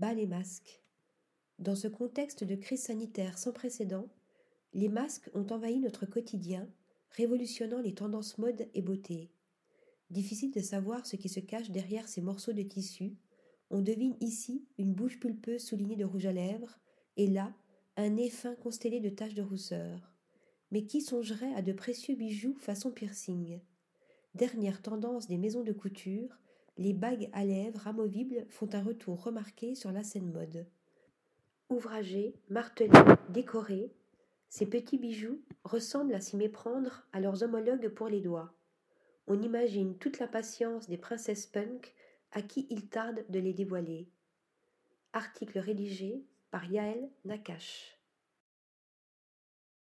Bas les masques. Dans ce contexte de crise sanitaire sans précédent, les masques ont envahi notre quotidien, révolutionnant les tendances mode et beauté. Difficile de savoir ce qui se cache derrière ces morceaux de tissu. On devine ici une bouche pulpeuse soulignée de rouge à lèvres, et là, un nez fin constellé de taches de rousseur. Mais qui songerait à de précieux bijoux façon piercing? Dernière tendance des maisons de couture, les bagues à lèvres amovibles font un retour remarqué sur la scène mode. Ouvragés, martelés, décorés, ces petits bijoux ressemblent à s'y méprendre à leurs homologues pour les doigts. On imagine toute l'impatience des princesses punk à qui il tarde de les dévoiler. Article rédigé par Yaël Nakache.